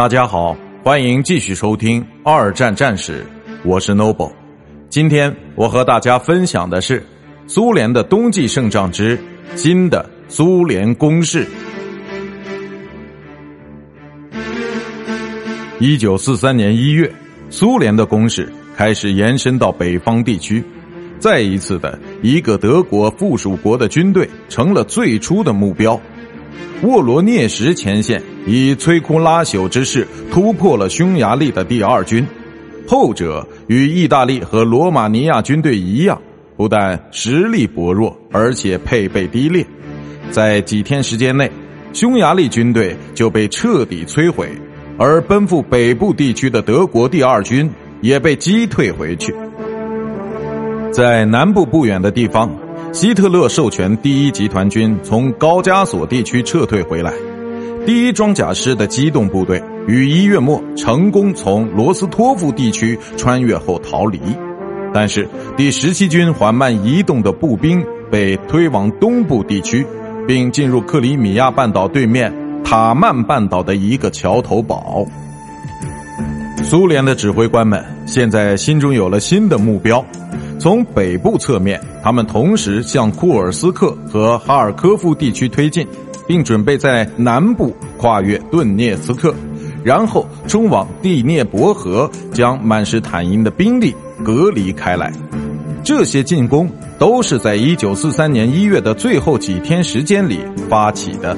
大家好，欢迎继续收听《二战战史》，我是 Noble。今天我和大家分享的是苏联的冬季胜仗之新的苏联攻势。一九四三年一月，苏联的攻势开始延伸到北方地区，再一次的一个德国附属国的军队成了最初的目标。沃罗涅什前线以摧枯拉朽之势突破了匈牙利的第二军，后者与意大利和罗马尼亚军队一样，不但实力薄弱，而且配备低劣。在几天时间内，匈牙利军队就被彻底摧毁，而奔赴北部地区的德国第二军也被击退回去。在南部不远的地方。希特勒授权第一集团军从高加索地区撤退回来，第一装甲师的机动部队于一月末成功从罗斯托夫地区穿越后逃离，但是第十七军缓慢移动的步兵被推往东部地区，并进入克里米亚半岛对面塔曼半岛的一个桥头堡。苏联的指挥官们现在心中有了新的目标。从北部侧面，他们同时向库尔斯克和哈尔科夫地区推进，并准备在南部跨越顿涅茨克，然后冲往第聂伯河，将曼施坦因的兵力隔离开来。这些进攻都是在1943年1月的最后几天时间里发起的。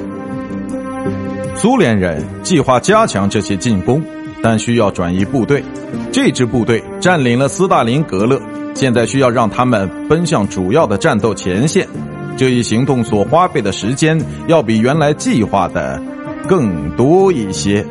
苏联人计划加强这些进攻，但需要转移部队。这支部队占领了斯大林格勒。现在需要让他们奔向主要的战斗前线，这一行动所花费的时间要比原来计划的更多一些。